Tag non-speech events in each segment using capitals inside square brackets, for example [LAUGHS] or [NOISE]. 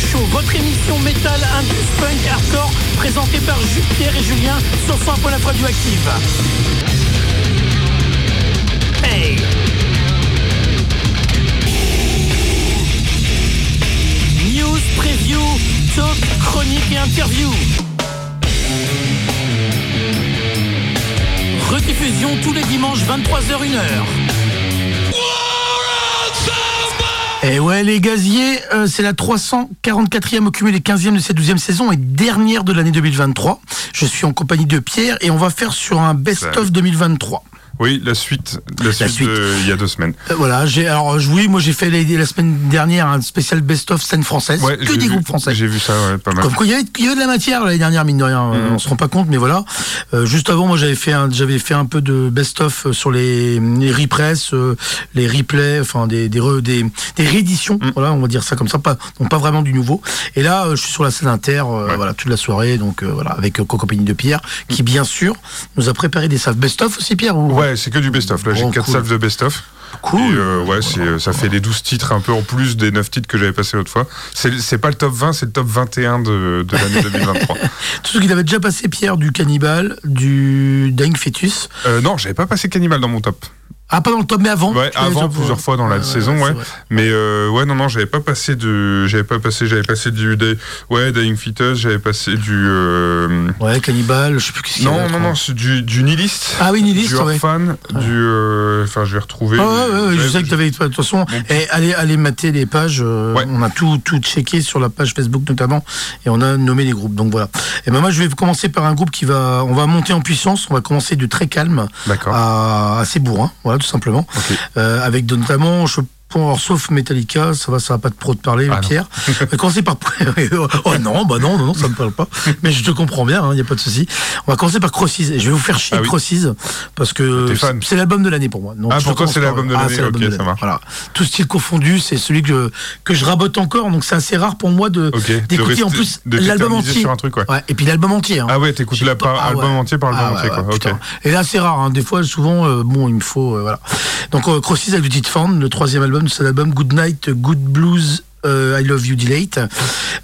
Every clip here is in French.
Show, votre émission métal, indus, punk, hardcore, présentée par Pierre et Julien sur 100 la radioactive. Hey News, preview, talk, chronique et interview. Rediffusion tous les dimanches 23h1h. Et ouais, les gaziers, euh, c'est la 344e au cumul 15e de cette 12e saison et dernière de l'année 2023. Je suis en compagnie de Pierre et on va faire sur un best-of 2023. Oui, la suite, la, suite, il y a deux semaines. Euh, voilà, j'ai alors oui, moi j'ai fait la, semaine dernière un spécial best-of scène française, que des groupes français. J'ai vu ça, ouais, pas mal. Comme quoi il y, avait, y avait de la matière l'année dernière, mine de rien. Mhm. On se rend pas compte, mais voilà. Euh, juste avant, moi j'avais fait un, j'avais fait un peu de best-of sur les, les repress, euh, les replays, enfin des des, des, des rééditions. Mhm. Voilà, on va dire ça comme ça, pas donc pas vraiment du nouveau. Et là, je suis sur la scène inter, voilà toute la soirée, donc voilà avec compagnie de Pierre, qui bien sûr nous a préparé des salves best-of aussi, Pierre. Ou... Ouais, c'est que du best-of. Là, j'ai 4 salves de best-of. Cool. Euh, ouais, c'est, ça fait les 12 titres un peu en plus des 9 titres que j'avais passé l'autre fois. C'est, c'est pas le top 20, c'est le top 21 de, de l'année [LAUGHS] 2023. Tout ce qu'il avait déjà passé, Pierre, du Cannibal, du Dying Fetus. Euh, non, j'avais pas passé Cannibal dans mon top. Ah, pas dans le top, mais avant. Ouais, avant plusieurs fois dans la saison, ouais. Mais euh, ouais, non, non, j'avais pas passé de, j'avais pas passé, j'avais passé du, des, ouais, Dying Fetus, j'avais passé du. Euh... Ouais, Cannibal, je sais plus qui Non, non, non, c'est du, du Nihilist. Ah oui, Nihilist, du Orphan, du, euh, enfin, je vais retrouver. Ah, ouais, ouais, je sais que t'avais, de toute façon, et allez, allez mater les pages. Euh, on a tout, tout checké sur la page Facebook notamment, et on a nommé les groupes. Donc voilà. Et ben moi, je vais commencer par un groupe qui va, on va monter en puissance. On va commencer de très calme à assez bourrin. Voilà tout simplement. Euh, avec notamment, je Bon, sauf Metallica, ça va, ça va pas te parler, ah Pierre. commencer [LAUGHS] par. [LAUGHS] oh non, bah non, non, non, ça me parle pas. Mais je te comprends bien, il hein, n'y a pas de souci. On va commencer par Crosses. Je vais vous faire chier ah Crosses parce que c'est l'album de l'année pour moi. Donc, ah, pourquoi c'est l'album de l'année ah, Ok, ça marche. Voilà. Tout style confondu, c'est celui que, que je rabote encore, donc c'est assez rare pour moi de d'écouter en plus l'album entier. Sur un truc, ouais. et puis l'album entier. Hein. Ah ouais, t'écoutes l'album entier par album entier, quoi. Et là, c'est rare. Hein. Des fois, souvent, euh, bon, il me faut. Euh, voilà. Donc, euh, Crosses avec du Fan, le troisième album de cet album, Good Night, Good Blues, euh, I Love You Delete.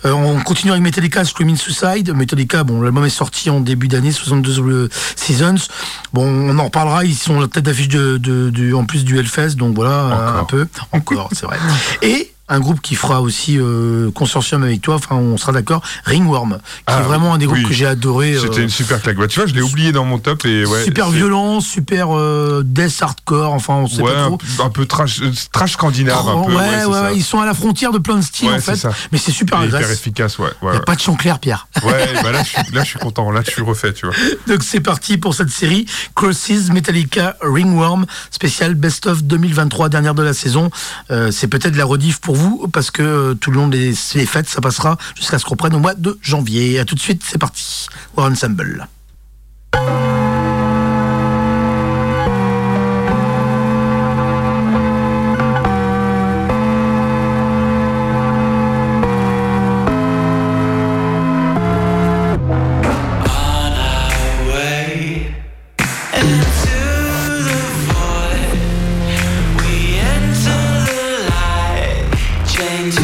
Euh, on continue avec Metallica, Screaming Suicide. Metallica, bon, l'album est sorti en début d'année, 62 Seasons. Bon, on en reparlera. Ils sont la tête d'affiche de, en plus du Hellfest, donc voilà, un peu. Encore, c'est vrai. [LAUGHS] Et un groupe qui fera aussi euh, consortium avec toi, enfin on sera d'accord, Ringworm, qui est ah, vraiment un des groupes que j'ai adoré. C'était une super claque. Bah, tu vois, je l'ai oublié dans mon top et ouais. Super violent, super euh, death hardcore, enfin on sait pas trop. Un, peu trash, euh, trash scandinave. un peu, ouais, ouais, ils sont à la frontière de plein de styles en fait, mais c'est super. Hyper efficace, ouais. Il n'y a pas de chant clair, Pierre. Ouais, bah là je, suis, là je suis content, là je suis refait, tu vois. [LAUGHS] Donc c'est parti pour cette série Crosses Metallica Ringworm spécial Best of 2023 dernière de la saison. c'est peut-être la rediff pour parce que euh, tout le long des, fêtes, ça passera jusqu'à ce qu'on prenne au mois de janvier. À tout de suite, c'est parti. War Ensemble. 一起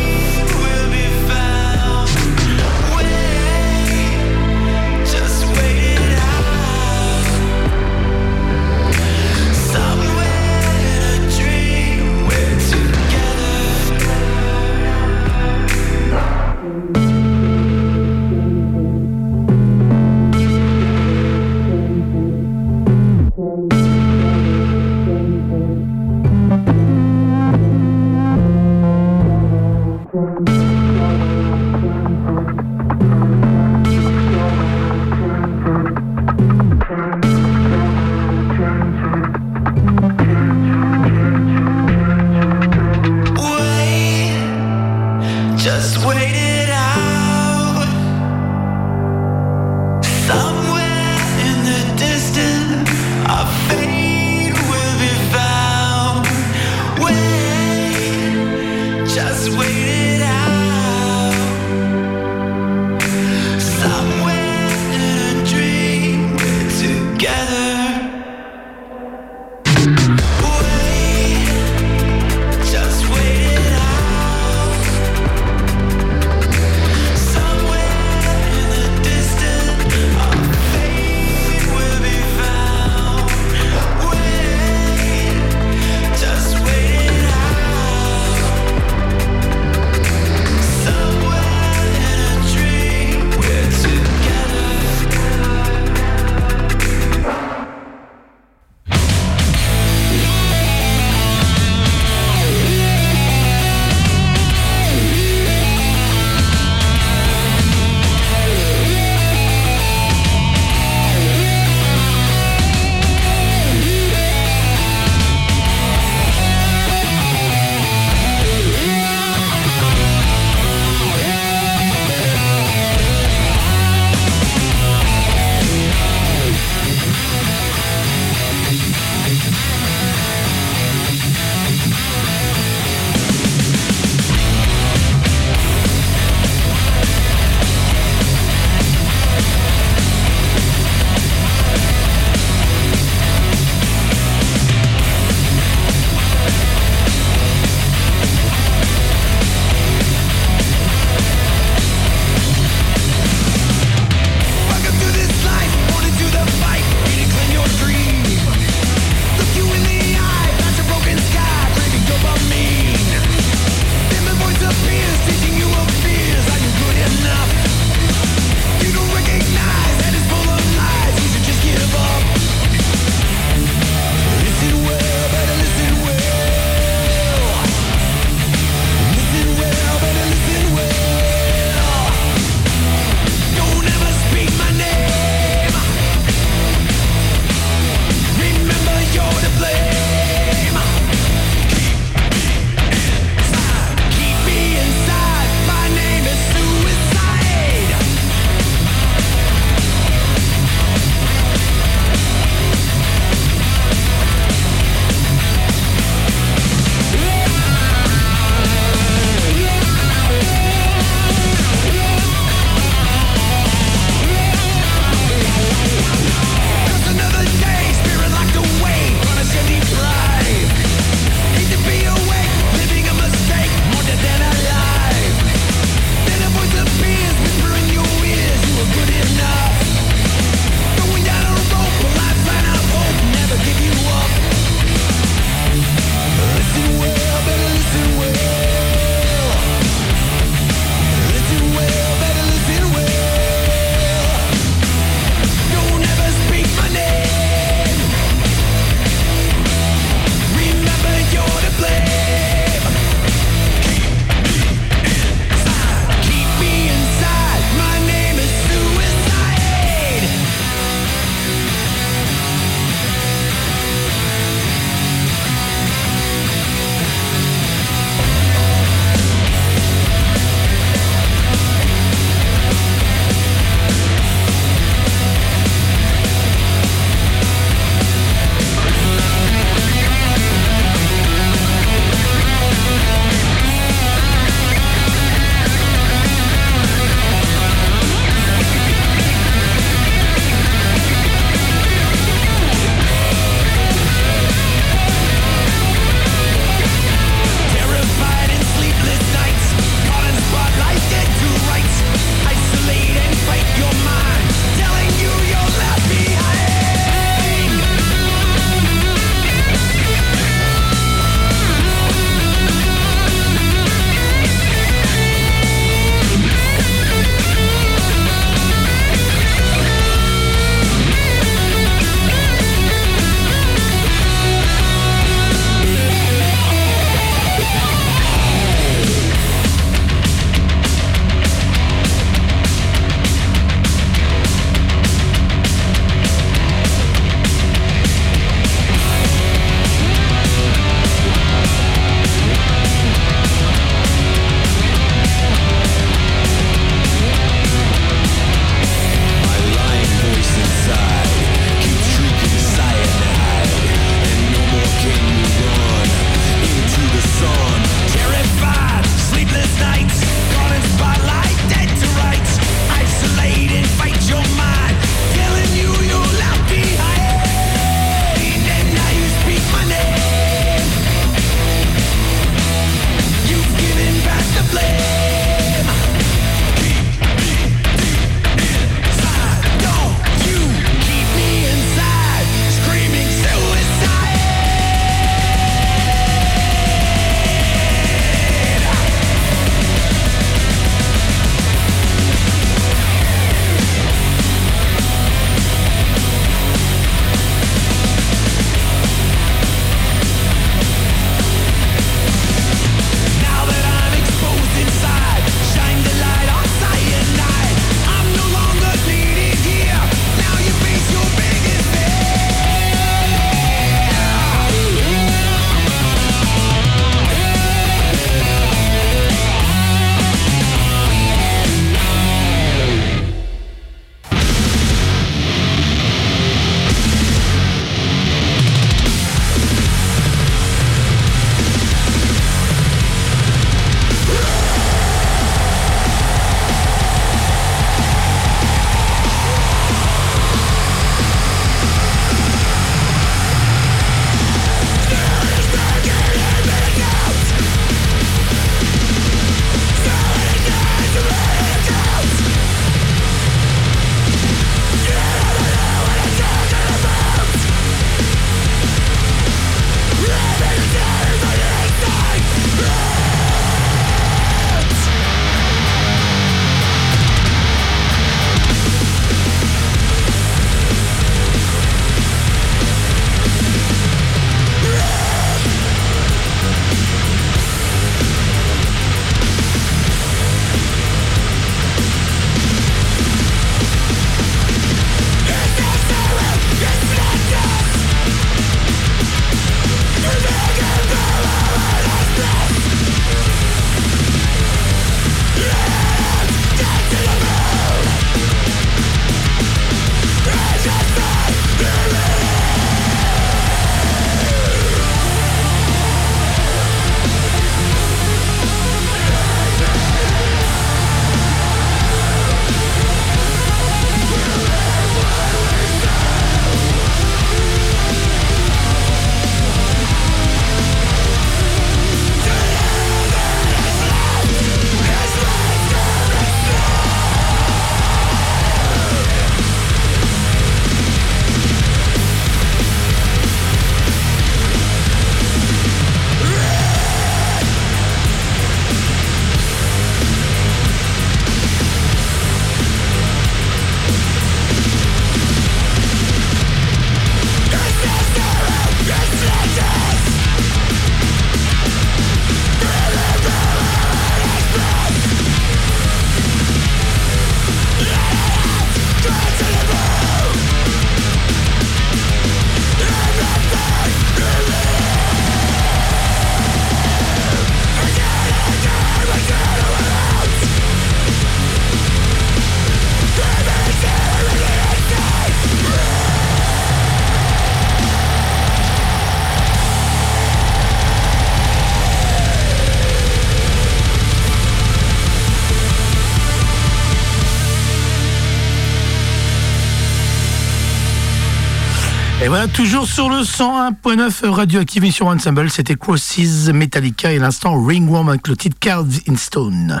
Et voilà, toujours sur le 101.9 radioactive mission Ensemble, c'était Crosses Metallica et l'instant Ringworm avec le titre Carved in Stone,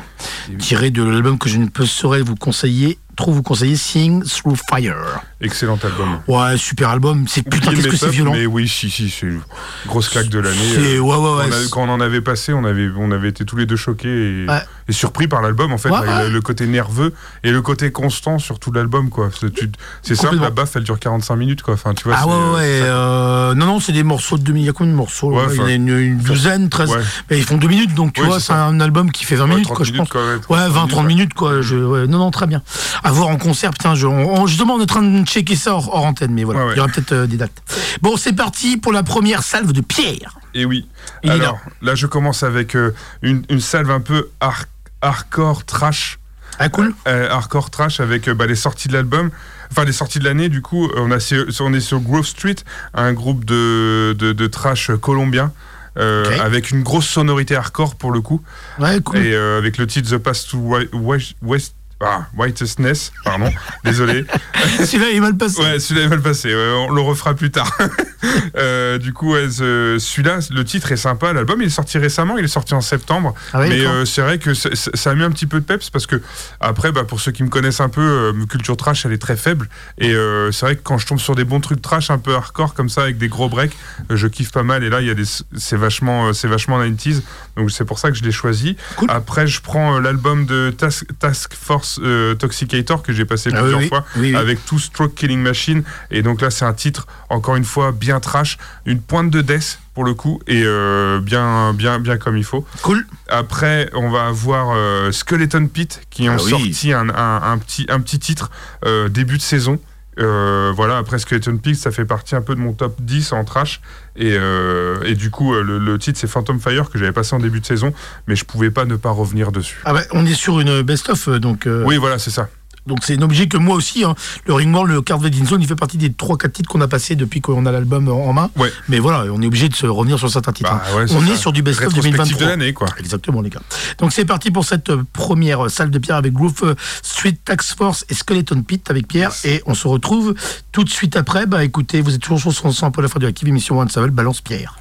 tiré de l'album que je ne peux saurais vous conseiller trop vous conseiller Seeing Through Fire. Excellent album. Ouais, super album. C'est putain, qu'est-ce que c'est violent. Mais oui, si, si, c'est une grosse claque de l'année. Euh, ouais, ouais, ouais, quand on en avait passé, on avait, on avait été tous les deux choqués et, surpris par l'album, en fait. le, côté nerveux et le côté constant sur tout l'album, quoi. C'est simple, la baffe, elle dure 45 minutes, quoi. Enfin, tu vois, ah ouais, ouais. Euh, non, non, c'est des morceaux de demi. Il y a combien de morceaux Il y en a une, douzaine, 13. Mais ils font 2 minutes, donc tu vois, c'est un album qui fait 20 minutes, quoi, je pense. ouais, 20-30 minutes, quoi. Non, non, très bien. À voir en concert, putain, je, on, justement, on est en train de checker ça hors, antenne, mais voilà, il y aura peut-être euh, des dates. Bon, c'est parti pour la première salve de Pierre. Et oui. Alors, là. je commence avec euh, une, salve un peu hardcore trash. Ah, cool. Euh, hardcore trash avec bah, les sorties de l'album. Enfin, les sorties de l'année, du coup, on, a, on est sur Grove Street, un groupe de, de, trash colombien. avec une grosse sonorité hardcore pour le coup. Ouais, cool. Et avec le titre The Past to West, ah, Whitestness, pardon, désolé. [LAUGHS] celui-là est mal passé. Ouais, celui-là est mal passé, on le refera plus tard. [LAUGHS] euh, du coup, celui-là, le titre est sympa, l'album il est sorti récemment, il est sorti en septembre. Ah mais euh, c'est vrai que ça a mis un petit peu de peps parce que, après, bah, pour ceux qui me connaissent un peu, euh, culture trash elle est très faible. Et euh, c'est vrai que quand je tombe sur des bons trucs trash un peu hardcore comme ça, avec des gros breaks, je kiffe pas mal. Et là, il y a des, c'est vachement, c'est vachement 90s, donc c'est pour ça que je l'ai choisi. Après, je prends l'album de Task Force euh, Toxicator que j'ai passé ah plusieurs fois avec tout Stroke Killing Machine. Et donc là, c'est un titre, encore une fois, bien trash, une pointe de death pour le coup et euh, bien, bien, bien comme il faut. Cool. Après, on va avoir euh, Skeleton Pit qui ont ah sorti un, un, petit, un petit titre début de saison. Euh, voilà, après Skeleton Pig, ça fait partie un peu de mon top 10 en trash. Et, euh, et du coup, euh, le, titre, c'est Phantom Fire que j'avais passé en début de saison, mais je pouvais pas ne pas revenir dessus. Ah bah, on est sur une best-of, donc. Oui, voilà, c'est ça. Donc c'est un objet que moi aussi, hein, le Ringworld, le Card Zone, il fait partie des 3-4 titres qu'on a passé depuis qu'on a l'album en main. Mais voilà, on est obligé de se revenir sur certains titres. Bah hein. on est sur du best-of 2023. de l'année, quoi. Exactement, les gars. Donc c'est parti pour cette euh, première salle de Pierre avec Groove euh, Street Tax Force et Skeleton Pit avec Pierre. Et on se retrouve tout de suite après. Bah écoutez, vous êtes toujours sur son un peu la fin de l'active émission One Savel, Balance Pierre.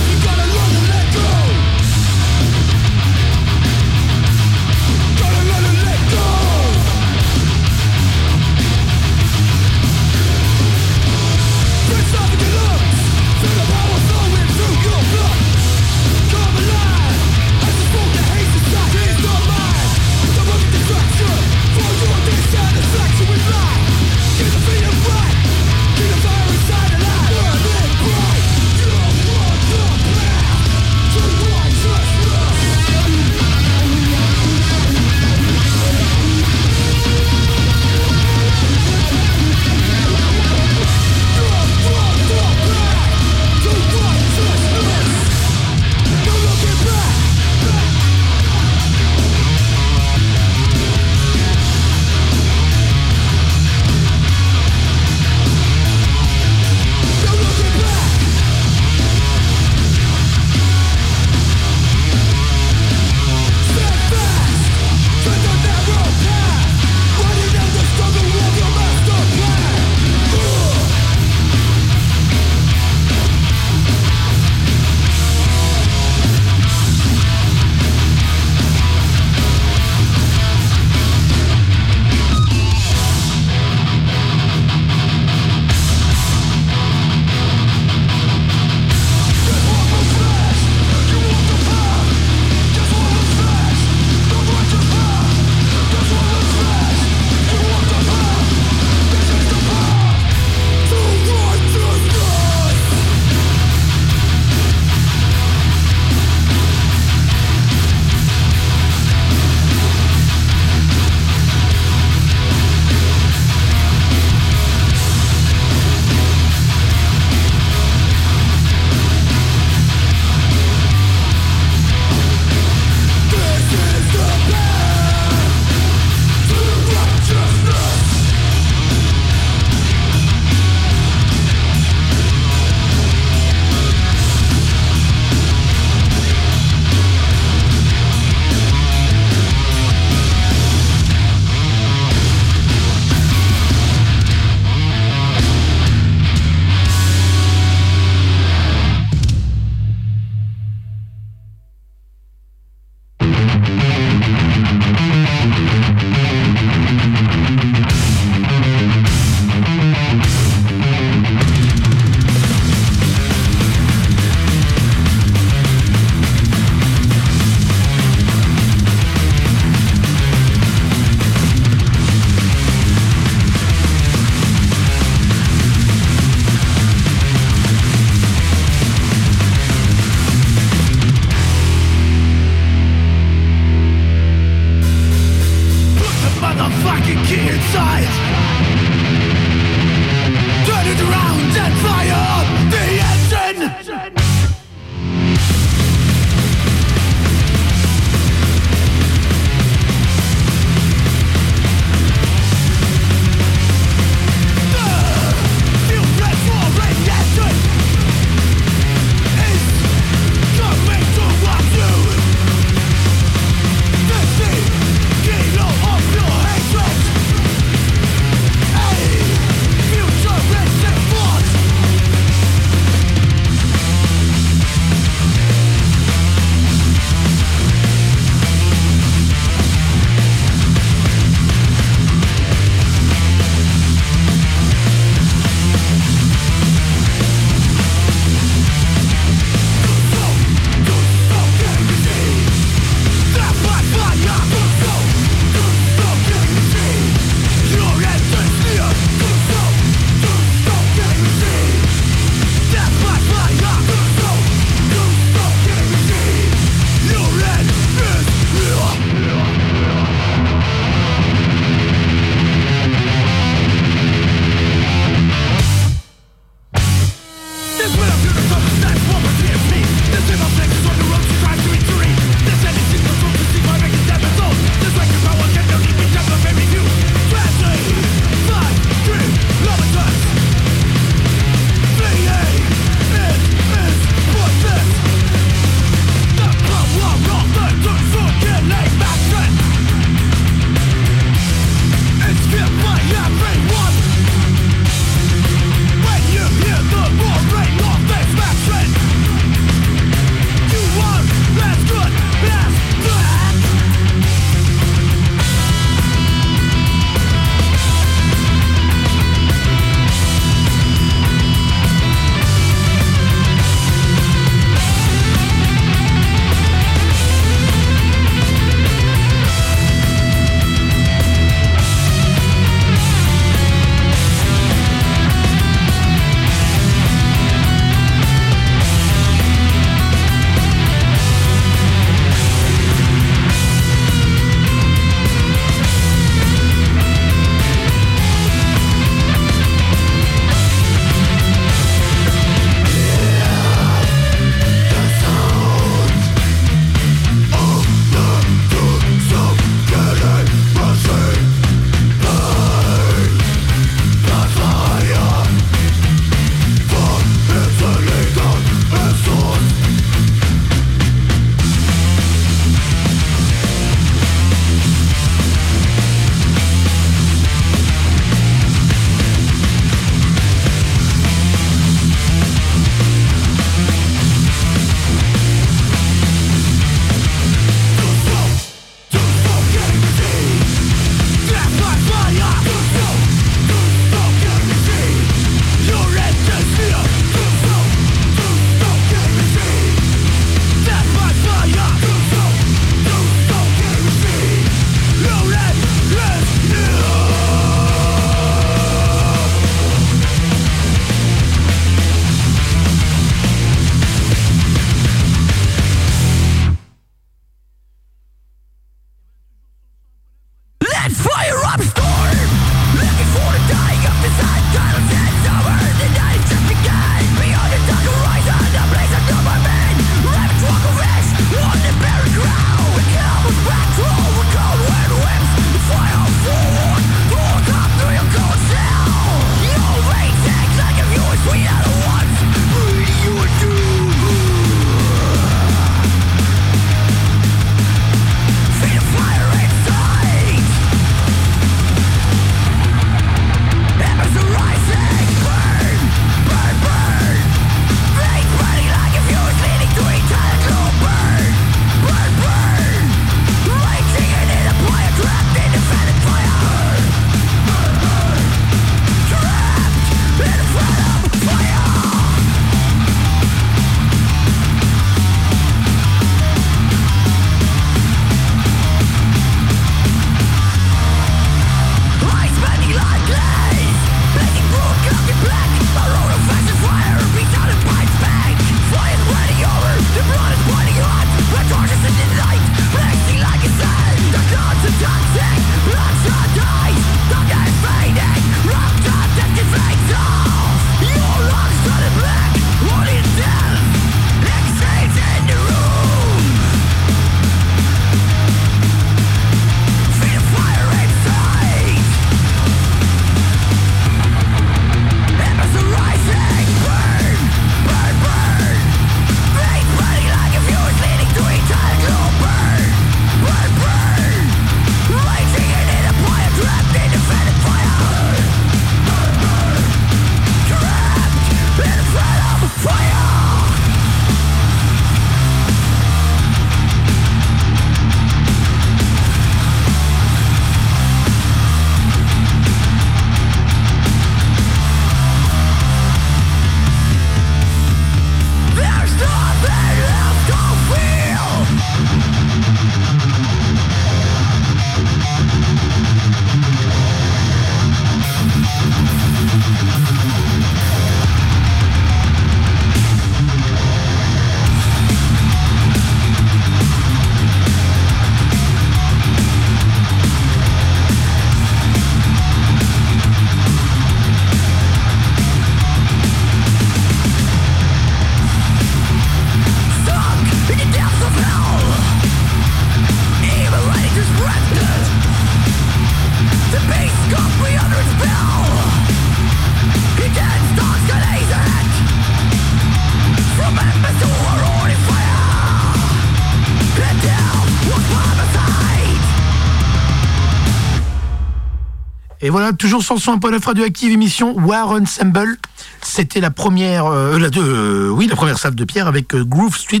Et voilà, toujours sur son peu radioactive émission War Ensemble. C'était la première, euh, la, euh, oui, la première salve de pierre avec euh, Groove Street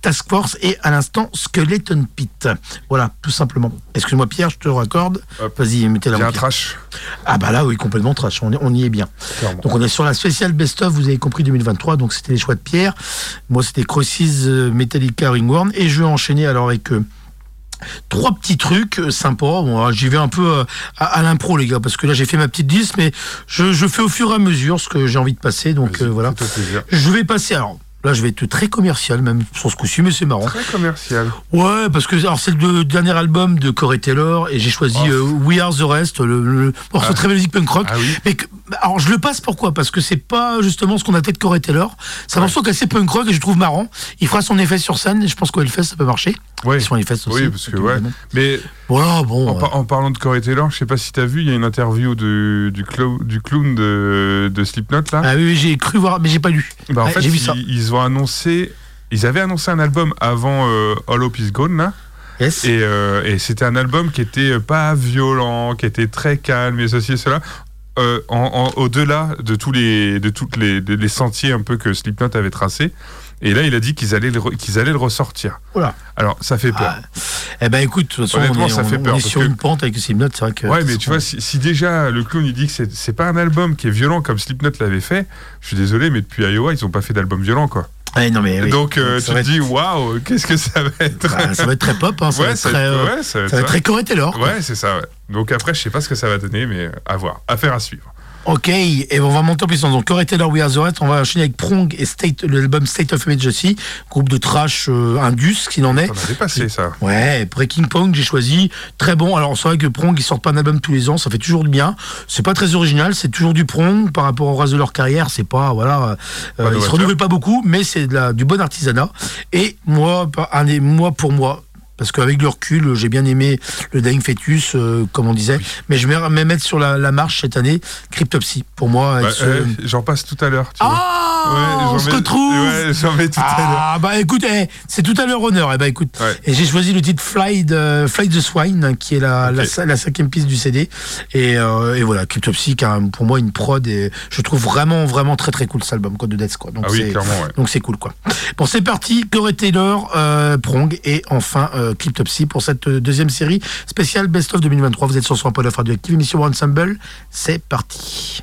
Task Force et à l'instant Skeleton Pit. Voilà, tout simplement. Excuse-moi Pierre, je te raccorde. Vas-y, mettez la. C'est un trash. Ah bah là, oui, complètement trash. On, on y est bien. Donc on est sur la spéciale Best of. Vous avez compris 2023. Donc c'était les choix de Pierre. Moi, c'était Crosses, Metallica, Ringworm, et je vais enchaîner alors avec Trois petits trucs euh, sympas. Bon, j'y vais un peu euh, à, l'impro, les gars, parce que là j'ai fait ma petite liste, mais je, fais au fur et à mesure ce que j'ai envie de passer. Donc euh, voilà. Je vais passer. Alors, Là, je vais être très commercial, même sur ce coup-ci, mais c'est marrant. Très commercial. Ouais, parce que c'est le dernier album de Corey Taylor et j'ai choisi oh. We Are the Rest, le, morceau ah. très musique punk rock. Ah mais alors, je le passe pourquoi? Parce que c'est pas justement ce qu'on a de Corey Taylor. C'est un morceau qui est assez punk rock et je trouve marrant. Il fera son effet sur scène et je pense qu'au Hellfest, ça peut marcher. Oui, aussi, oui parce que ouais. Mais voilà, bon. En, parlant de Corey Taylor, je sais pas si tu as vu, il y a une interview de, du, du clown de, de Slipknot là. Ah oui, j'ai cru voir, mais j'ai pas lu. Bah, en fait, vu ça. Ils, ont annoncé, ils avaient annoncé un album avant euh, All Hope Is Gone là. Yes. Et, euh, et c'était un album qui était pas violent, qui était très calme et ceci et cela. Euh, au-delà de tous les de toutes les, les, sentiers un peu que Slipknot avait tracés. Et là, il a dit qu'ils allaient le, qu'ils allaient le ressortir. Voilà. Alors, ça fait peur. Ah. Eh ben, écoute, de toute façon, on est, ça fait peur. On est sur une pente avec Slipknot, c'est vrai que. Ouais, mais tu vois, si, déjà le clown il dit que c'est, c'est pas un album qui est violent comme Slipknot l'avait fait, je suis désolé, mais depuis Iowa, ils ont pas fait d'album violent, quoi. Non, mais, Donc, euh, tu te dis, waouh, qu'est-ce que ça va être? Bah, Ça va être très pop, hein, ça, va être très, euh, ça, va être, ça va être très Ouais, c'est ça, ouais. Donc après, je sais pas ce que ça va donner, mais à voir, affaire à suivre. Ok, et on va monter en puissance. Donc, Corey Taylor, We Are The Rest, on va enchaîner avec Prong et State, l'album State of Emergency, groupe de trash euh, indus, qui n'en est. On avait passé ça. Ouais, Breaking Pong, j'ai choisi. Très bon. Alors, c'est vrai que Prong, ils sortent pas un album tous les ans, ça fait toujours du bien. C'est pas très original, c'est toujours du Prong par rapport au reste de leur carrière. C'est pas, voilà, euh, ils se renouvellent pas beaucoup, mais c'est du bon artisanat. Et moi, un, moi, pour moi, parce qu'avec le recul, j'ai bien aimé le Dying Fetus, euh, comme on disait. Mais je vais même mettre sur la, marche cette année Cryptopsy. Pour moi, bah, euh, j'en passe tout à l'heure. Ah, on se retrouve. Ouais, j'en mets tout à l'heure. Ah bah écoute, eh, c'est tout à l'heure honneur. Eh bah écoute, et j'ai choisi le titre Fly, Fly the Swine, qui est la, la, cinquième piste du CD. Et, euh, et voilà, Cryptopsy, qui a pour moi une prod. Et je trouve vraiment, vraiment très très cool cet album, Code de Death. Quoi. Donc ah oui, clairement, Donc c'est cool quoi. Bon, c'est parti. Corey Taylor, Prong et enfin. Cryptopsy pour cette deuxième série spéciale Best of 2023. Vous êtes sur son de radioactive, émission Ensemble. C'est parti.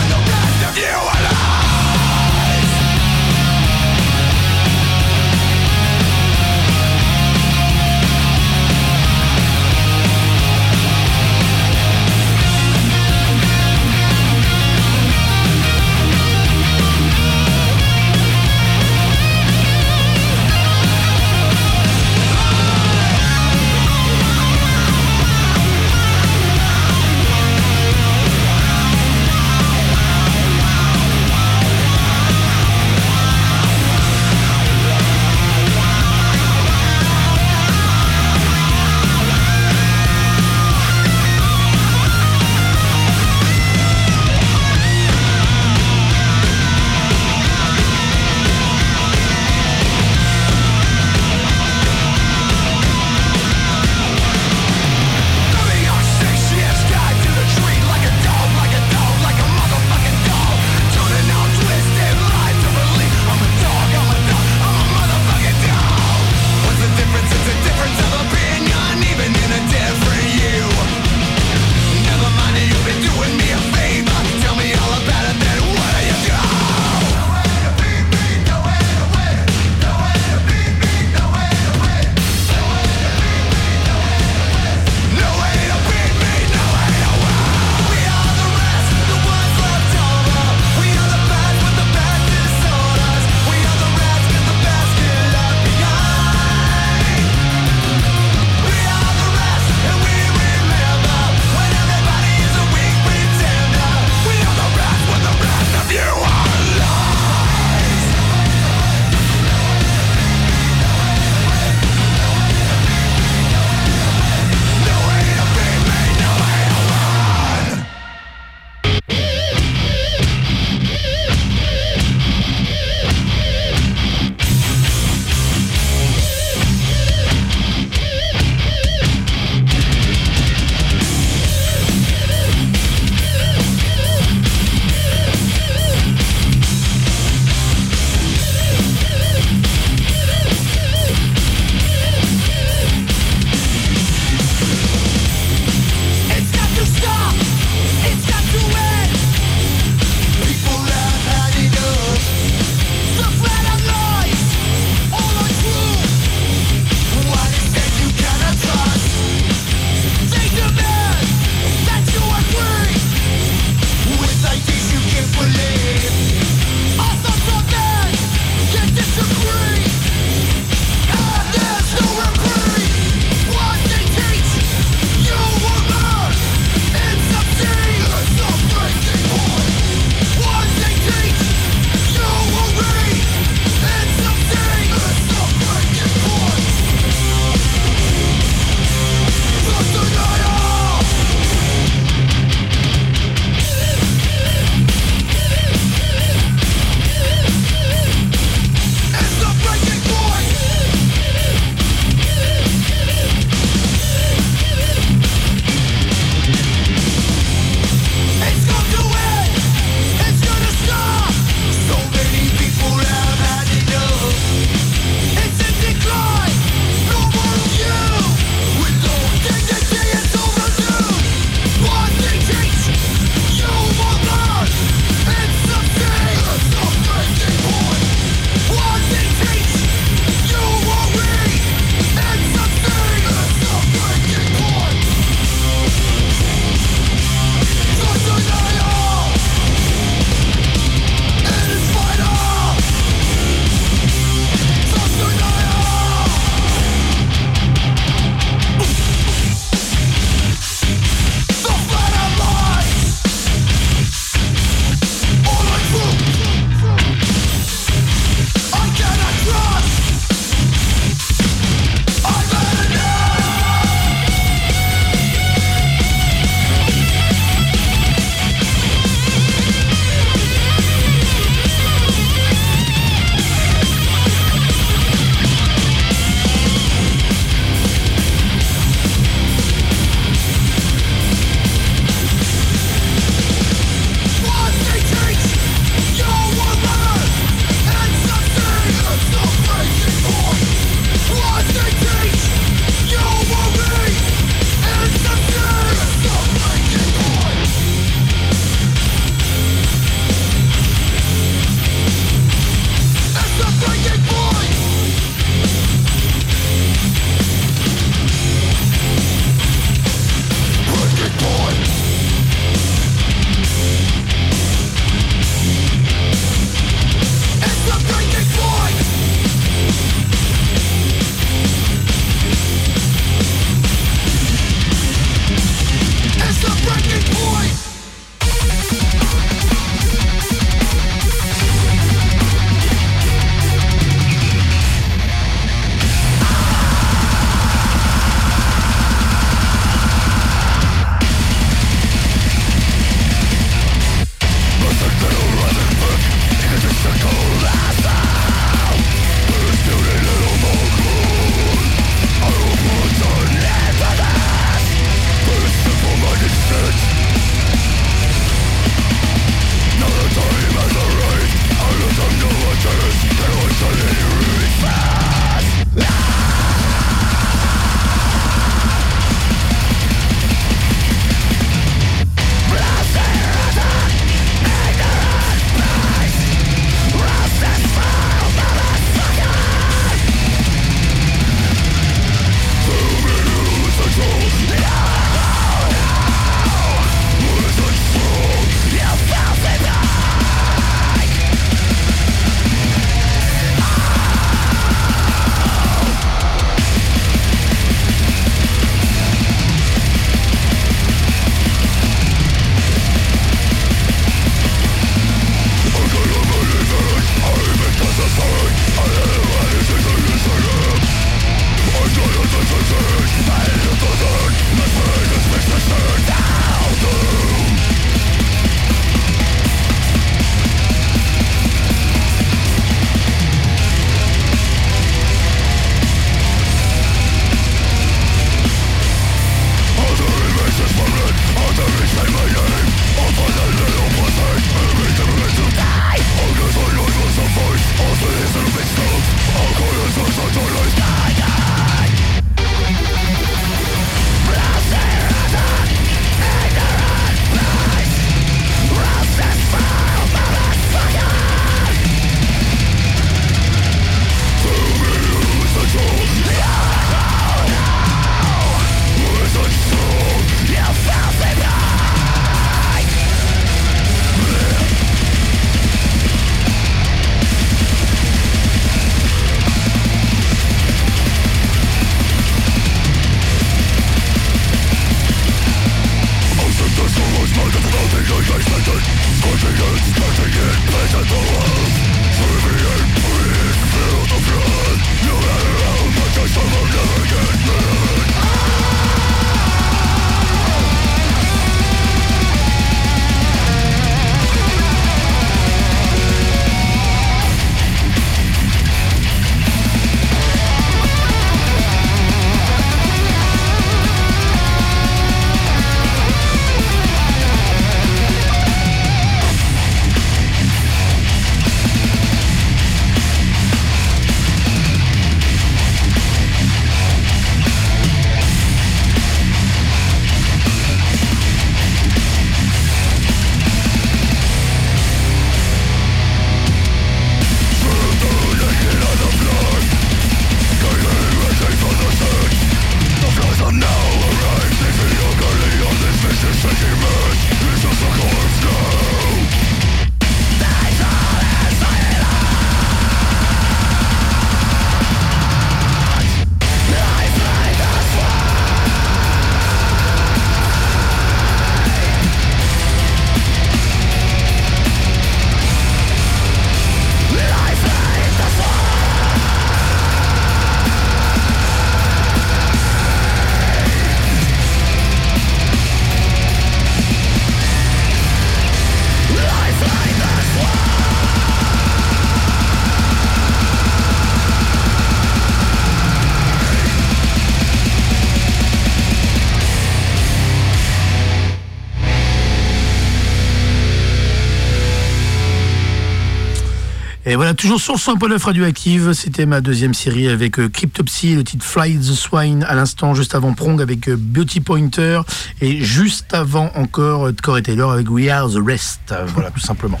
Voilà, toujours sur 100.9 Radioactive, c'était ma deuxième série avec euh, Cryptopsy, le titre Fly the Swine à l'instant, juste avant Prong avec euh, Beauty Pointer, et juste avant encore euh, Corey Taylor avec We Are the Rest. Voilà, tout simplement.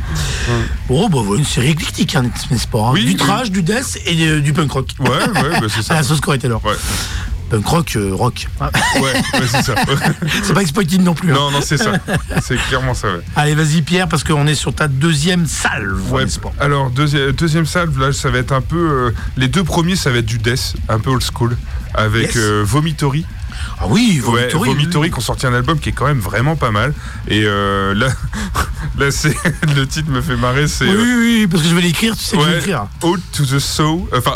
Oh, bah, une série éclectique, hein, n'est-ce pas hein. Du trash, du death et du punk rock. Ouais, ouais, bah, c'est [LAUGHS] ça. à la sauce Corey Taylor. Ouais punk rock, euh, rock. Ouais, c'est ça. [LAUGHS] c'est pas exploiting non plus. Hein. Non, non, c'est ça. C'est clairement ça. Ouais. Allez, vas-y Pierre, parce qu'on est sur ta deuxième salve. Ouais. Alors deuxième, deuxième salve, là, ça va être un peu. Euh, les deux premiers, ça va être du death, un peu old school, avec euh, Vomitory. Ah oui, Vomitory. Ouais, Vomitory qui ont sorti un album qui est quand même vraiment pas mal. Et euh, là, [LAUGHS] là c'est [LAUGHS] le titre me fait marrer. C'est oui, oui, oui, parce que je vais l'écrire. Tu sais que je vais l'écrire. Ode to the soul, enfin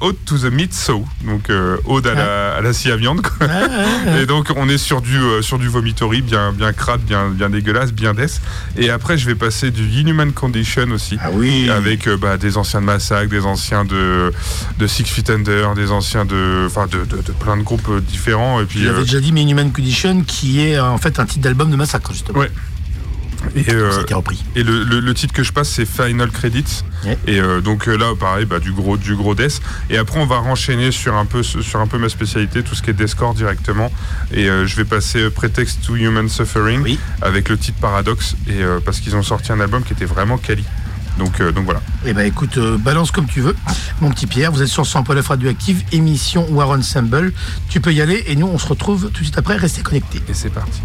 Ode to the meat soul, donc euh, ode à, la, à la scie à viande. Quoi. [LAUGHS] et donc on est sur du euh, sur du Vomitory, bien bien crade, bien bien dégueulasse, bien death. Et après je vais passer du Inhuman Condition aussi. Ah oui. Avec bah, des anciens de Massacre, des anciens de de Six Feet Under, des anciens de enfin de, de, de, plein de groupes différents. Et puis, déjà dit, mais Inhuman Condition, qui est en fait un titre d'album de Massacre, justement. Ouais. Et, euh, repris. et le, titre que je passe, c'est Final Credits. Et euh, donc euh, là, pareil, bah, du gros, du gros death. Et après, on va renchaîner sur un peu, sur un peu ma spécialité, tout ce qui est deathcore directement. Et je vais passer Pretext to Human Suffering avec le titre Paradox. Et parce qu'ils ont sorti un album qui était vraiment quali. Donc, donc voilà. Eh ben écoute, balance comme tu veux. Mon petit Pierre, vous êtes sur 100.9 Radioactive, émission War Ensemble. Tu peux y aller et nous on se retrouve tout de suite après. Restez connectés. Et c'est parti.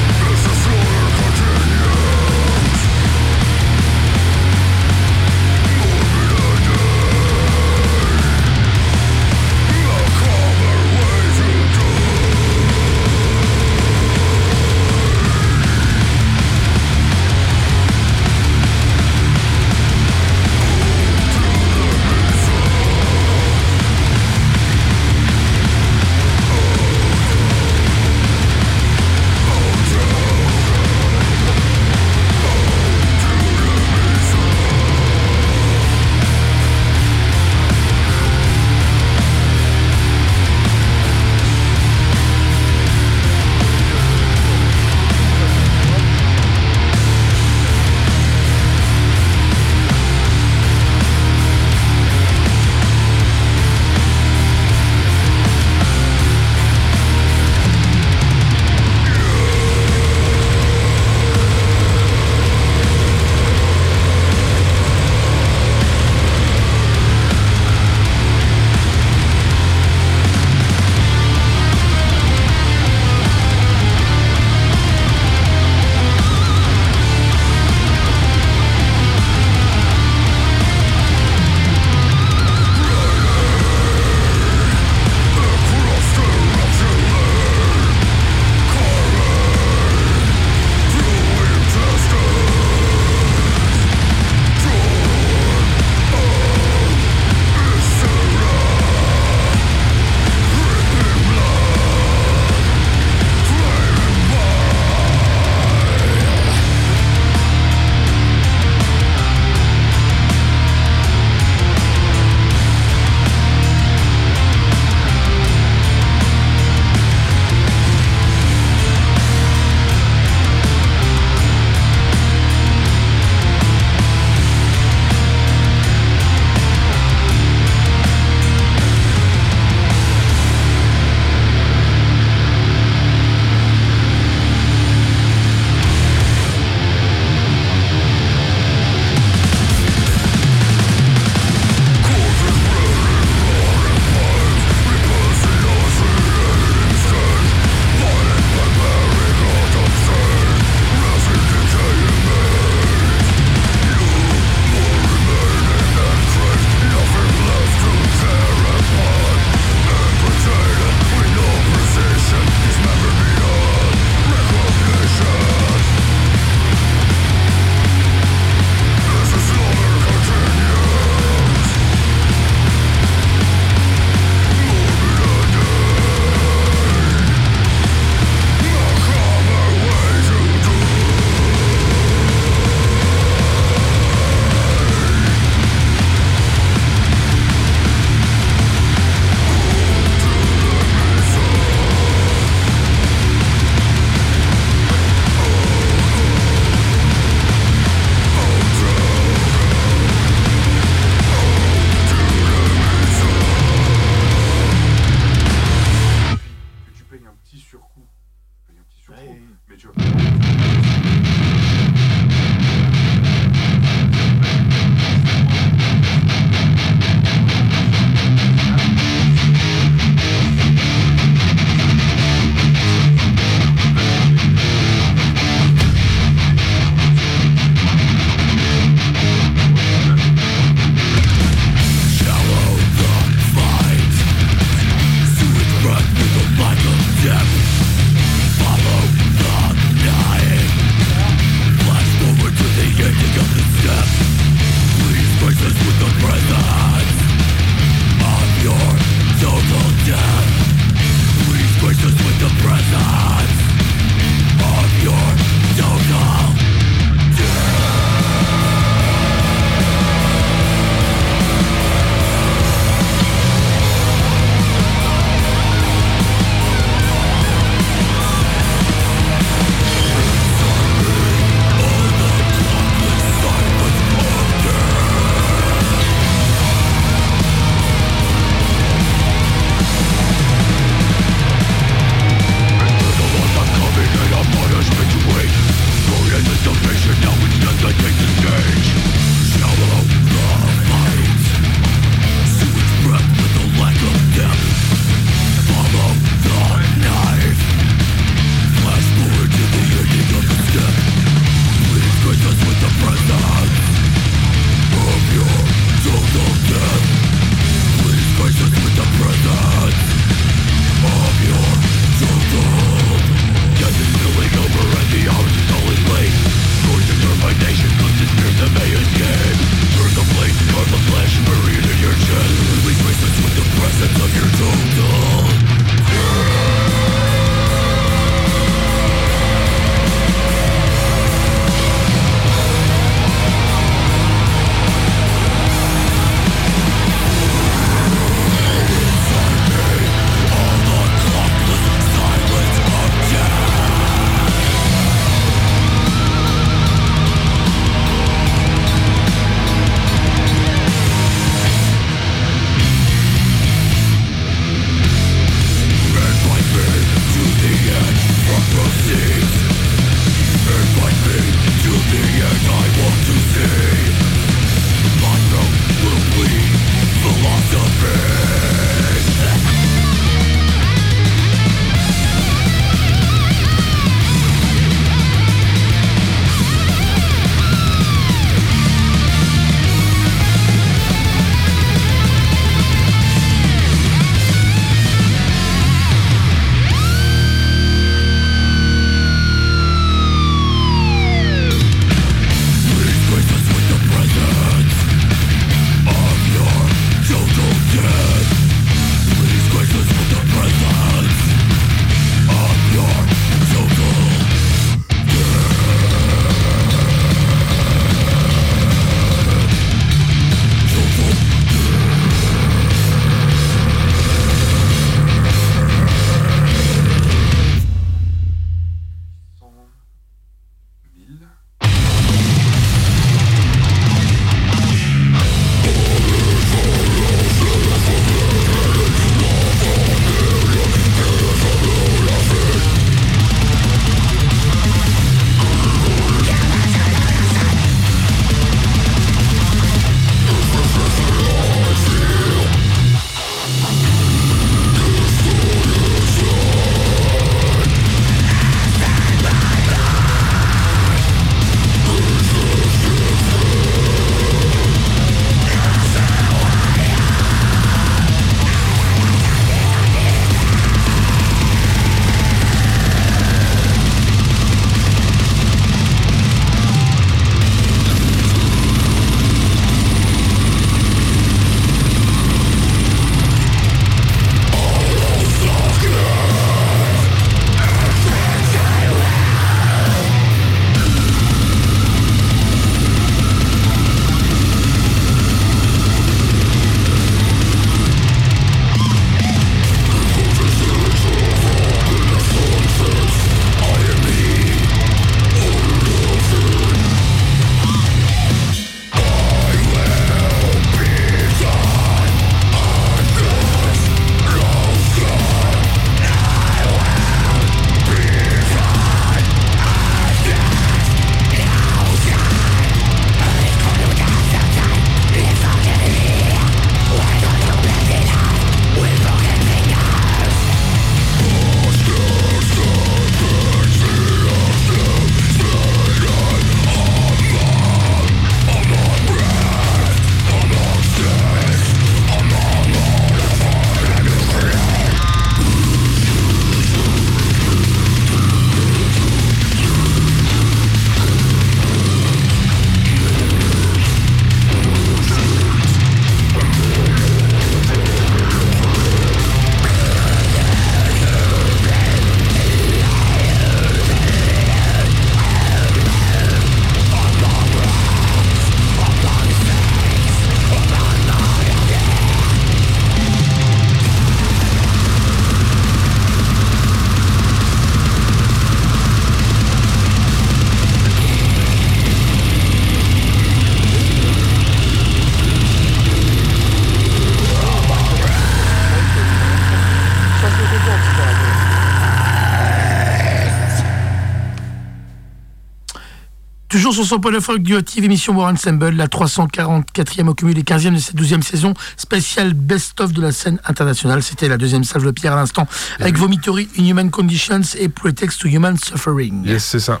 Toujours sur point de radioactive, émission War Ensemble, la 344e au cumul et 15e de cette 12e saison, spéciale best-of de la scène internationale. C'était la deuxième salve de pierre à l'instant, avec Vomitory, Inhuman Conditions et Pretext to Human Suffering. Yes, c'est ça.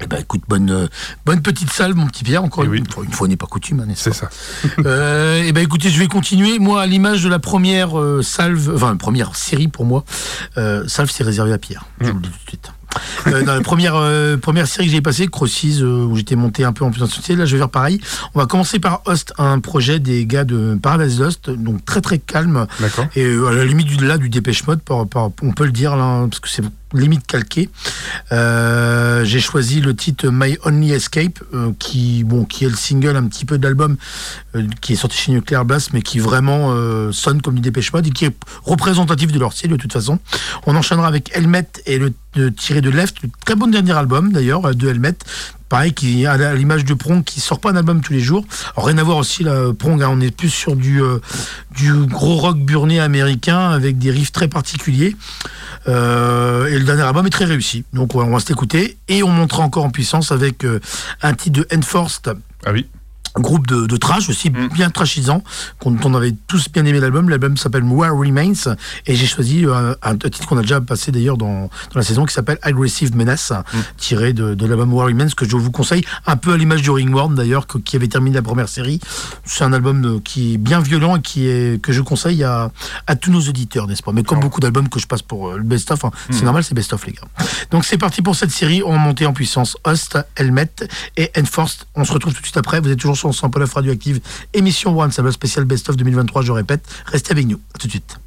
Eh ben, écoute, bonne, euh, bonne petite salve, mon petit Pierre, encore eh une, fois n'est pas coutume, hein, C'est ça. euh, eh ben, écoutez, je vais continuer. Moi, à l'image de la première euh, salve, enfin, première série pour moi, euh, salve, c'est réservé à Pierre. Je vous le dis tout de suite. Euh, dans la première, euh, première série que j'ai passée, Crosses, euh, où j'étais monté un peu en puissance. Là, je vais faire pareil. On va commencer par Host, un projet des gars de Paradise Lost, donc très très calme. Et à la limite du, là, du dépêche mode, on peut le dire, là, parce que c'est limite calqué. j'ai choisi le titre My Only Escape, qui, bon, qui est le single un petit peu de l'album qui est sorti chez Nuclear Blast, mais qui vraiment sonne comme du dépêche mode et qui est représentatif de leur style de toute façon. On enchaînera avec Helmet et le tiré de Left, le très bon dernier album d'ailleurs euh, de Helmet. Pareil, qui à l'image de Prong, qui sort pas un album tous les jours. Rien à voir aussi, là, Prong, hein, on est plus sur du, euh, du gros rock burné américain avec des riffs très particuliers. Euh, et le dernier album est très réussi. Donc, on va s'écouter. Et on montera encore en puissance avec un titre de Enforced. Ah oui groupe de, de trash aussi mm. bien trashisant qu'on on avait tous bien aimé l'album l'album s'appelle War Remains et j'ai choisi euh, un, titre qu'on a déjà passé d'ailleurs dans, dans, la saison qui s'appelle Aggressive Menace mm. tiré de, de l'album War Remains que je vous conseille un peu à l'image du Ringworm d'ailleurs qui avait terminé la première série c'est un album euh, qui est bien violent et qui est que je conseille à, à tous nos auditeurs n'est-ce pas? Mais comme beaucoup d'albums que je passe pour euh, le best-of hein, c'est mm. normal c'est best-of les gars donc c'est parti pour cette série on monté en puissance Host, Helmet et Enforced on se retrouve tout de suite après vous êtes toujours sur sans Paul Radioactive, émission One, le spécial Best of 2023, je répète. Restez avec nous. À tout de suite.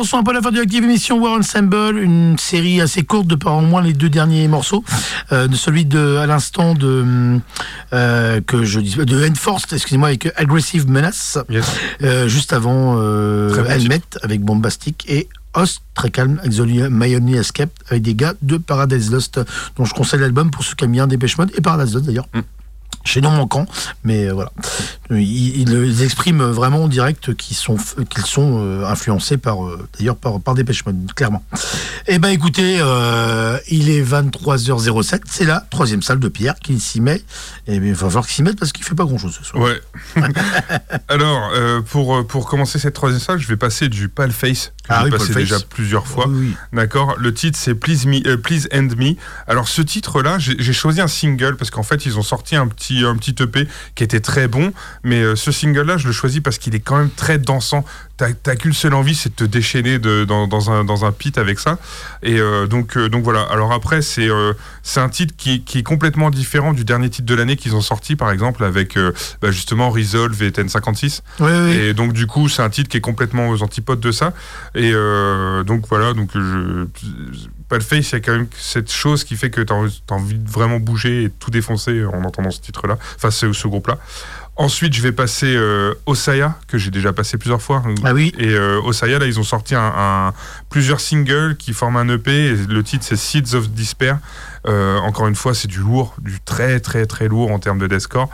Voilà, toujours sans son un peu la fin de l'active émission War Ensemble, une série assez courte de par au moins les deux derniers morceaux, euh, de celui de à l'instant de euh, que je dis de Enforced, excusez-moi, avec Aggressive Menace, euh, juste avant Helmet avec Bombastic et Host, très calme, avec Miami Escape, avec des gars de Paradise Lost, dont je conseille l'album pour ceux qui aiment bien Dépêche Mode et Paradise Lost d'ailleurs. Mm chez non manquant, mais euh, voilà. Ils, expriment vraiment en direct qu'ils sont, qu'ils sont euh, influencés par, euh, d'ailleurs, par, par clairement. Eh ben, écoutez, il est 23h07, c'est la troisième salle de Pierre qui s'y met. Et il va falloir qu'il s'y mette parce qu'il fait pas grand chose ce soir. [LAUGHS] Alors, pour, pour commencer cette troisième salle, je vais passer du Pale Face, que ah j'ai passé déjà plusieurs fois. D'accord. Le titre, c'est Please, me, Please End Me. Alors, ce titre-là, j'ai choisi un single parce qu'en fait, ils ont sorti un petit un petit EP qui était très bon. Mais euh, ce single-là, je le choisis parce qu'il est quand même très dansant. T'as qu'une seule envie, c'est de te déchaîner de, dans, un, dans un pit avec ça. Et euh, donc, euh, donc voilà. Alors après, c'est c'est un titre qui, qui, est complètement différent du dernier titre de l'année qu'ils ont sorti, par exemple, avec bah, justement Resolve et Ten56. Et donc, du coup, c'est un titre qui est complètement aux antipodes de ça. Et donc voilà, donc je Paleface, il y a quand même cette chose qui fait que tu as, envie de vraiment bouger et tout défoncer en entendant ce titre-là, enfin ce, ce groupe-là. Ensuite, je vais passer euh, Osaya, que j'ai déjà passé plusieurs fois. Ah oui. Et euh, Osaya, là, ils ont sorti un, plusieurs singles qui forment un EP. le titre, c'est Seeds of Despair. Euh, encore une fois, c'est du lourd, du très, très, très lourd en termes de deathcore.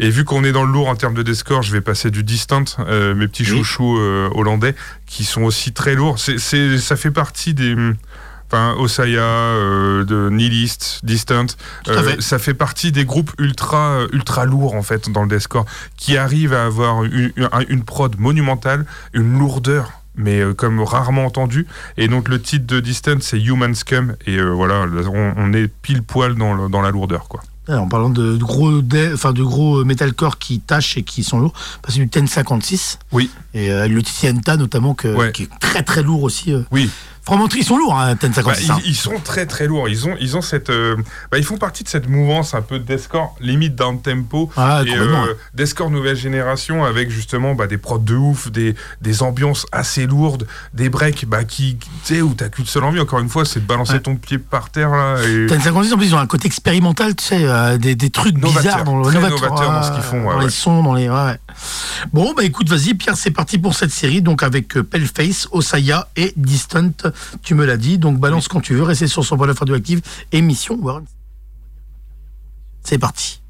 Et vu qu'on est dans le lourd en termes de deathcore, je vais passer du Distant, mes petits chouchous hollandais, qui sont aussi très lourds. C'est, ça fait partie des enfin Osaya, euh, de Nihilist, Distant, euh, ça fait partie des groupes ultra ultra lourds en fait dans le deathcore qui arrivent à avoir une, prod monumentale, une lourdeur mais euh, comme rarement entendu. Et donc le titre de Distant c'est Human Scum et voilà, on, est pile poil dans, dans la lourdeur quoi. En parlant de, gros, enfin de gros metalcore qui tâchent et qui sont lourds, parce que du Ten 56. Oui. Et le Tienta notamment, que, qui est très très lourd aussi. Oui. Ils sont lourds, hein, Ten bah, ils, sont très très lourds. Ils ont, ils ont cette, euh, bah, ils font partie de cette mouvance un peu d'escore, limite down tempo, ah, et euh, nouvelle génération avec justement bah, des prods de ouf, des, des ambiances assez lourdes, des breaks bah, qui, tu sais, où t'as qu'une seule envie. Encore une fois, c'est de balancer ton pied par terre là. Et... Ten 56, en plus, ils ont un côté expérimental, tu sais, euh, des, des, trucs bizarres dans le novateur, dans ce qu'ils font, dans les sons, dans les. Bon, bah écoute, vas-y, Pierre, c'est parti pour cette série, donc avec euh, Paleface, Osaya et Distant, tu me l'as dit, donc balance quand tu veux, restez sur son radio active, émission World. C'est parti.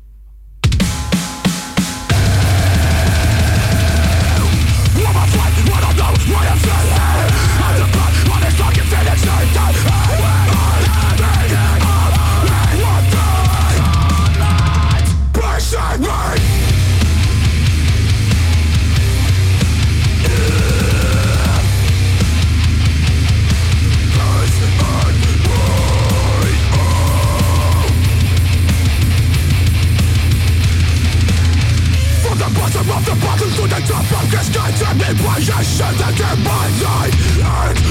Wszystkie strajce nie boję się, że nie by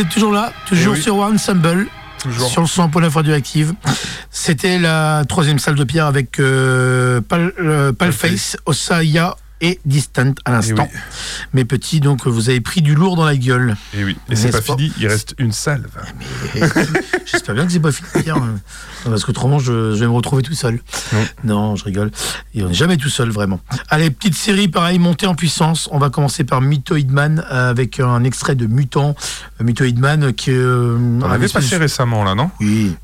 vous êtes toujours là, toujours eh sur One Ensemble. Sur le son pour la radioactive. C'était la troisième salle de pierre avec euh, Pal, euh, Palface, Osaya et Distant à l'instant. Eh Mes petits, donc vous avez pris du lourd dans la gueule. Et eh oui, et c'est pas, fini, il reste une salve. [LAUGHS] J'espère bien que c'est pas fini. Hein. Parce qu'autrement, je, je, vais me retrouver tout seul. Non, je rigole. Et on n'est jamais tout seul, vraiment. Allez, petite série, pareil, montée en puissance. On va commencer par Mutoidman euh, avec un extrait de Mutant. Euh, Mutoidman qui. Euh, on avait passé récemment, là, non? Oui.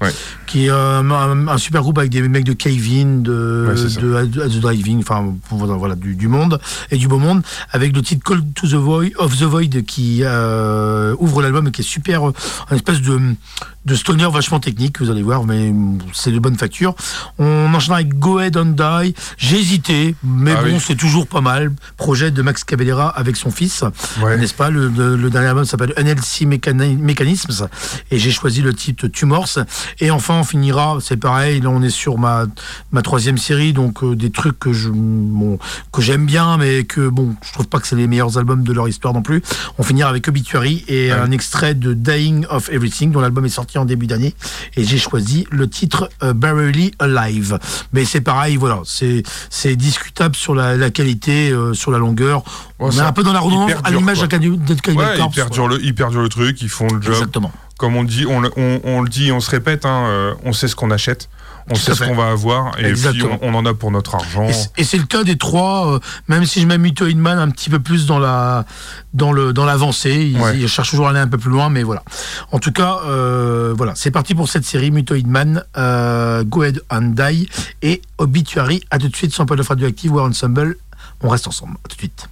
Qui est un, super groupe avec des mecs de Kevin, de, de, The Driving, enfin, voilà, du, monde et du beau monde, avec le titre Call to the Void, of the Void qui ouvre l'album et qui est super, un espèce de de stoner vachement technique, vous allez voir, mais c'est de bonne facture. On enchaîne avec Go Ahead and Die. J'ai hésité, mais ah bon, c'est toujours pas mal. Projet de Max Cabellera avec son fils, n'est-ce pas? Le, dernier album s'appelle NLC Mechanisms, et j'ai choisi le titre Tumors. Et enfin, on finira, c'est pareil, là on est sur ma, ma troisième série, donc euh, des trucs que je bon, que j'aime bien, mais que bon, je trouve pas que c'est les meilleurs albums de leur histoire non plus. On finira avec Obituary et un extrait de Dying of Everything, dont l'album est sorti en début d'année et j'ai choisi le titre euh, Barely Alive. Mais c'est pareil, voilà, c'est c'est discutable sur la, qualité, euh, sur la longueur. on est un peu dans la redondance à l'image de Cannibal ouais, Corpse. Ils perdurent, le, le truc, ils font le job. Exactement. Comme on dit, on, on, le dit, on se répète, hein, euh, on sait ce qu'on achète on sait ce qu'on va avoir et puis on, en a pour notre argent. Et c'est le cas des trois, euh, même si je mets Muto Hidman un petit peu plus dans la dans le dans l'avancée, il, cherche toujours à aller un peu plus loin, mais voilà. En tout cas, euh, voilà, c'est parti pour cette série Muto Hidman, euh, Go Ahead and Die et Obituary. À tout de suite Paul of Radioactive War Ensemble. On reste ensemble. À tout de suite.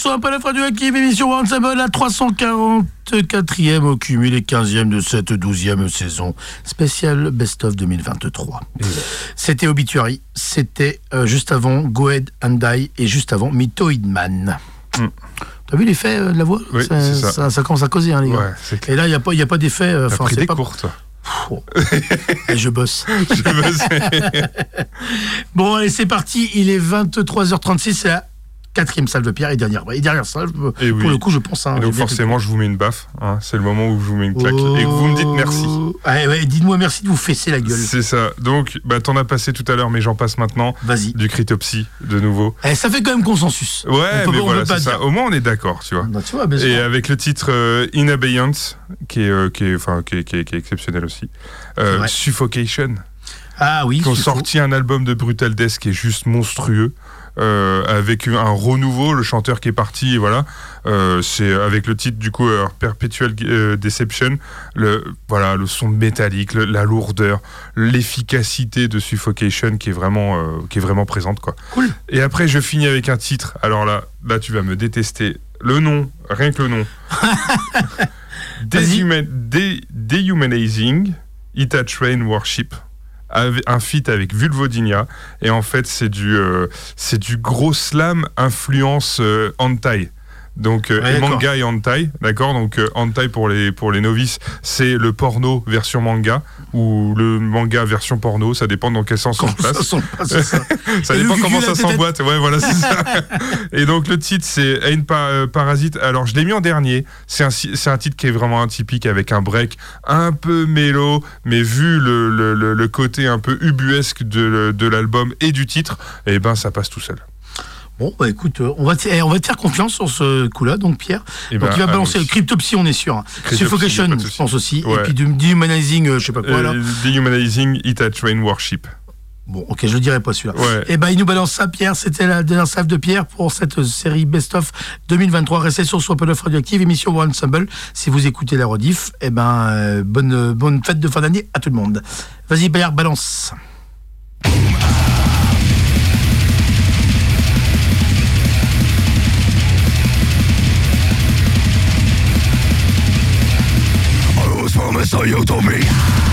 Toujours sur soi, pas la radioactive, émission Ensemble, la 344e au cumul et 15e de cette 12e saison spéciale Best of 2023. C'était Obituary, c'était euh, juste avant Go Ahead and Die et juste avant Mythoid Man. Mm. T'as vu l'effet euh, de la voix? Oui, ça. Ça, commence à causer, hein, les gars. et là, il n'y a pas, y a pas d'effet. Euh, pris des pas... cours, toi. [LAUGHS] Et je bosse. je bosse. [LAUGHS] bon, allez, c'est parti. Il est 23h36. Quatrième salve de pierre et dernière, et dernière salve. Et pour le coup, je pense. Hein, donc forcément, je vous mets une baffe. Hein. c'est le moment où je vous mets une claque et que vous me dites merci. Ouais, ouais, dites-moi merci de vous fesser la gueule. C'est ça. Donc, bah, t'en as passé tout à l'heure, mais j'en passe maintenant. Vas-y. Du cryptopsy, de nouveau. Eh, ça fait quand même consensus. Ouais, mais voilà, ça. Au moins, on est d'accord, tu vois. Bah, tu vois et avec le titre euh, In Abeyance, qui est, euh, qui, est, enfin, qui, est, qui, est, exceptionnel aussi. Euh, Suffocation. Ah oui. Qui ont sorti un album de Brutal Death qui est juste monstrueux. Euh, avec un renouveau, le chanteur qui est parti, voilà. Euh, c'est avec le titre du coup euh, Perpetual Deception, le voilà le son métallique, la lourdeur, l'efficacité de Suffocation qui est vraiment qui est vraiment présente quoi. Cool. Et après je finis avec un titre. Alors là, là tu vas me détester. Le nom, rien que le nom. [LAUGHS] Dehumanizing Ita Train Worship un feat avec Vulvodinia. Et en fait c'est du euh, c'est du gros slam influence euh, hentai donc euh, manga et hentai, d'accord Donc euh, hentai pour les pour les novices, c'est le porno version manga ou le manga version porno, ça dépend dans quel sens on place. Ça, ça. [LAUGHS] ça dépend comment ça s'emboîte. Ouais, voilà, c'est [LAUGHS] ça. et donc le titre c'est Ain euh, Parasite. Alors je l'ai mis en dernier. C'est un c'est un titre qui est vraiment atypique avec un break un peu mélo, mais vu le, le, le, côté un peu ubuesque de, de l'album et du titre, eh ben ça passe tout seul. Bon, bah écoute, euh, on va, te, eh, on va te faire confiance sur ce coup-là, donc Pierre. Et eh donc ben, tu vas balancer le Cryptopsy, on est sûr. Hein. Suffocation, je pense aussi. Et puis Dehumanizing, euh, je sais pas quoi là. Euh, dehumanizing It a Train Warship. Bon, ok, je le dirai pas celui-là. Et eh ben, il nous balance ça, Pierre. C'était la dernière salve de Pierre pour cette série Best of 2023. Restez sur Swap of Radioactive, émission One Ensemble. Si vous écoutez la rediff, eh ben, bonne, bonne fête de fin d'année à tout le monde. Vas-y, Pierre, balance. So you to me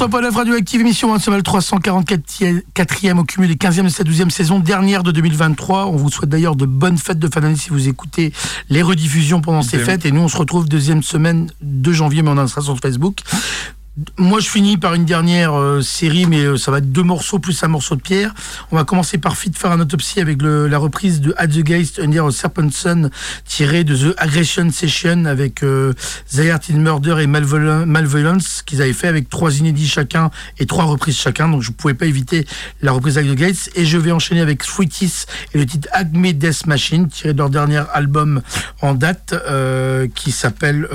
Toujours sur Radio Radioactive, émission 344e au cumul des 15e et 12e saison, dernière de 2023. On vous souhaite d'ailleurs de bonnes fêtes de fin d'année si vous écoutez les rediffusions pendant ces fêtes. Et nous, on se retrouve deuxième semaine de janvier, mais on en sera sur Facebook. Moi, je finis par une dernière euh, série, mais euh, ça va être deux morceaux plus un morceau de pierre. On va commencer par Fit faire un autopsie avec la reprise de At the Geist Under Serpent Sun, tiré de The Aggression Session avec euh, in Murder et Malvolence, qu'ils avaient fait avec trois inédits chacun et trois reprises chacun. Donc, je ne pouvais pas éviter la reprise At the Geist. Et je vais enchaîner avec Sweeties et le titre Acme Death Machine, tiré de leur dernier album en date, euh, qui s'appelle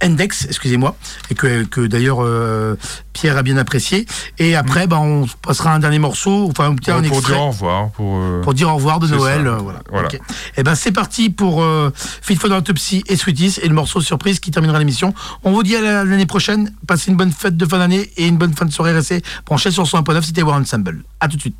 Index, excusez-moi, et que d'ailleurs euh, Pierre a bien apprécié. Et après, bah, on passera un dernier morceau, enfin un, pour dire au revoir, pour, euh, pour dire au revoir de Noël. Euh, voilà. Et eh ben c'est parti pour Fit for Autopsy et Sweeties et le morceau surprise qui terminera l'émission. On vous dit à l'année prochaine. Passez une bonne fête de fin d'année et une bonne fin de soirée. Restez branchés sur 101.9. C'était War Ensemble. À tout de suite.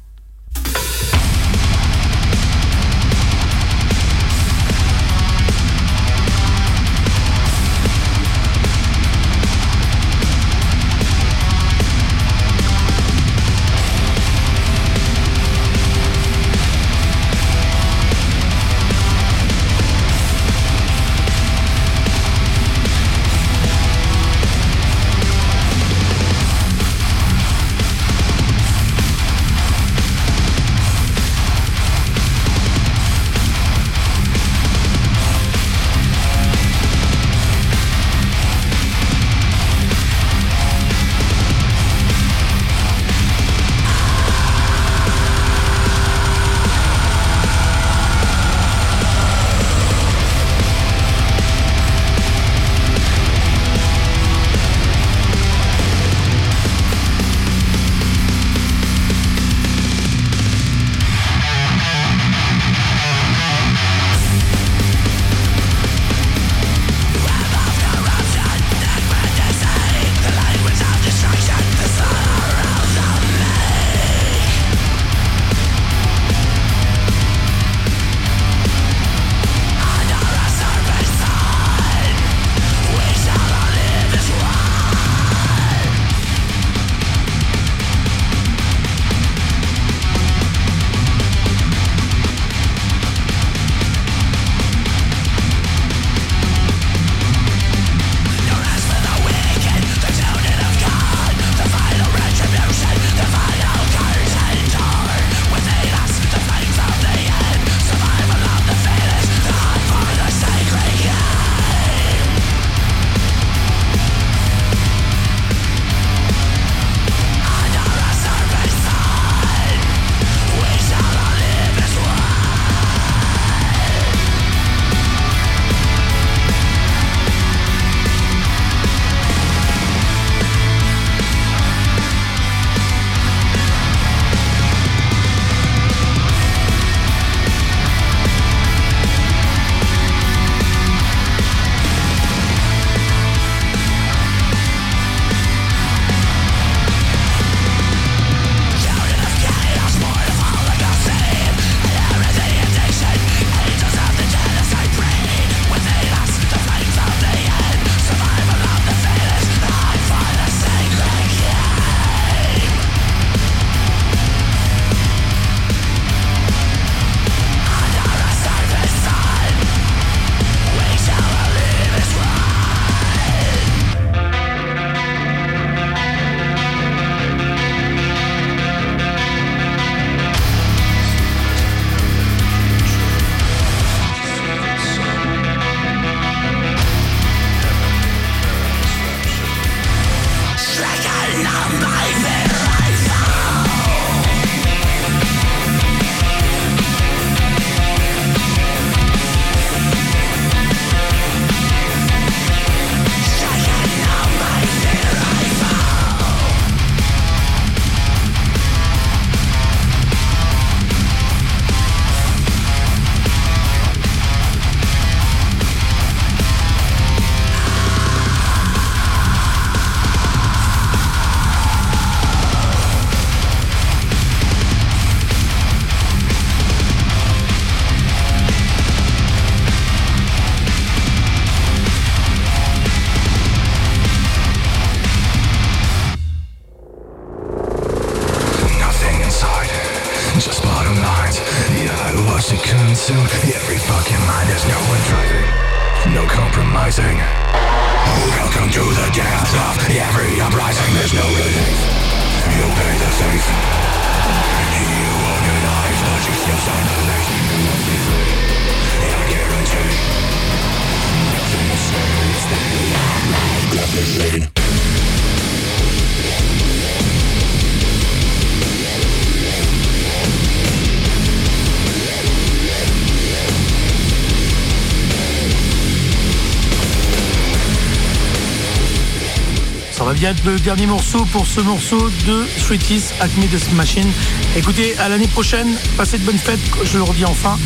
Le dernier morceau pour ce morceau de Sweeties Acme de Machine. Écoutez, à l'année prochaine, passez de bonnes fêtes, je le redis enfin.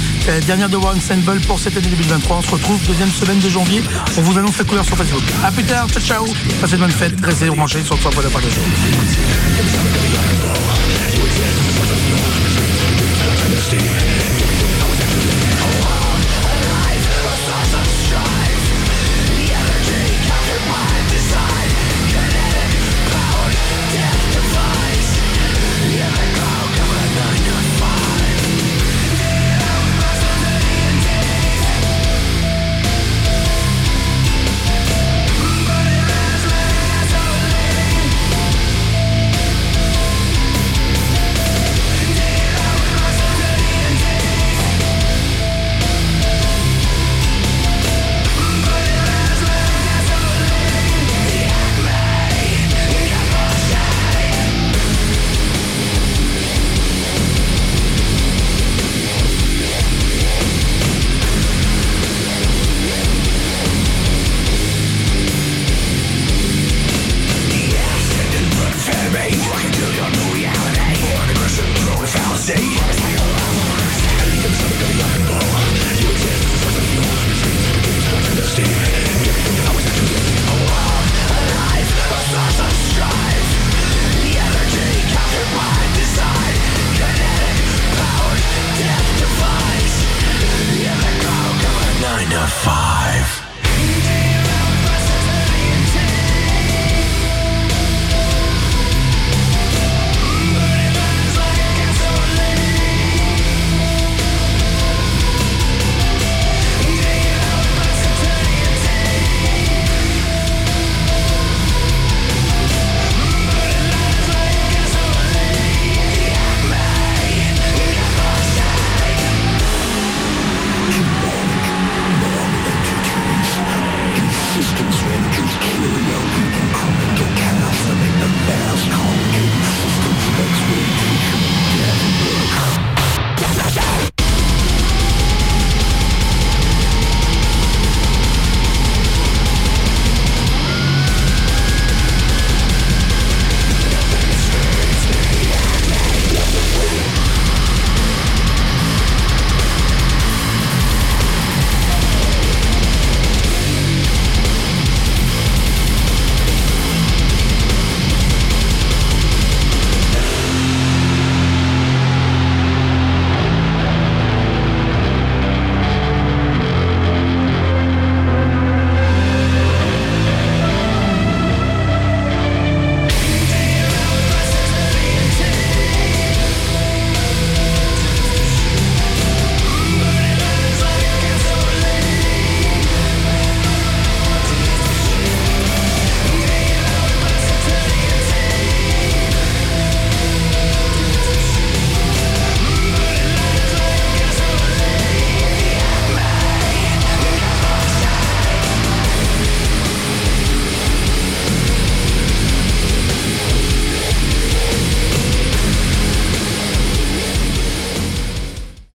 Dernière de One Sample pour cette année 2023. On se retrouve deuxième semaine de janvier. On vous annonce la couleur sur Facebook. A plus tard, ciao ciao. Passez de bonnes fêtes, restez branchés sur le toit pour la part de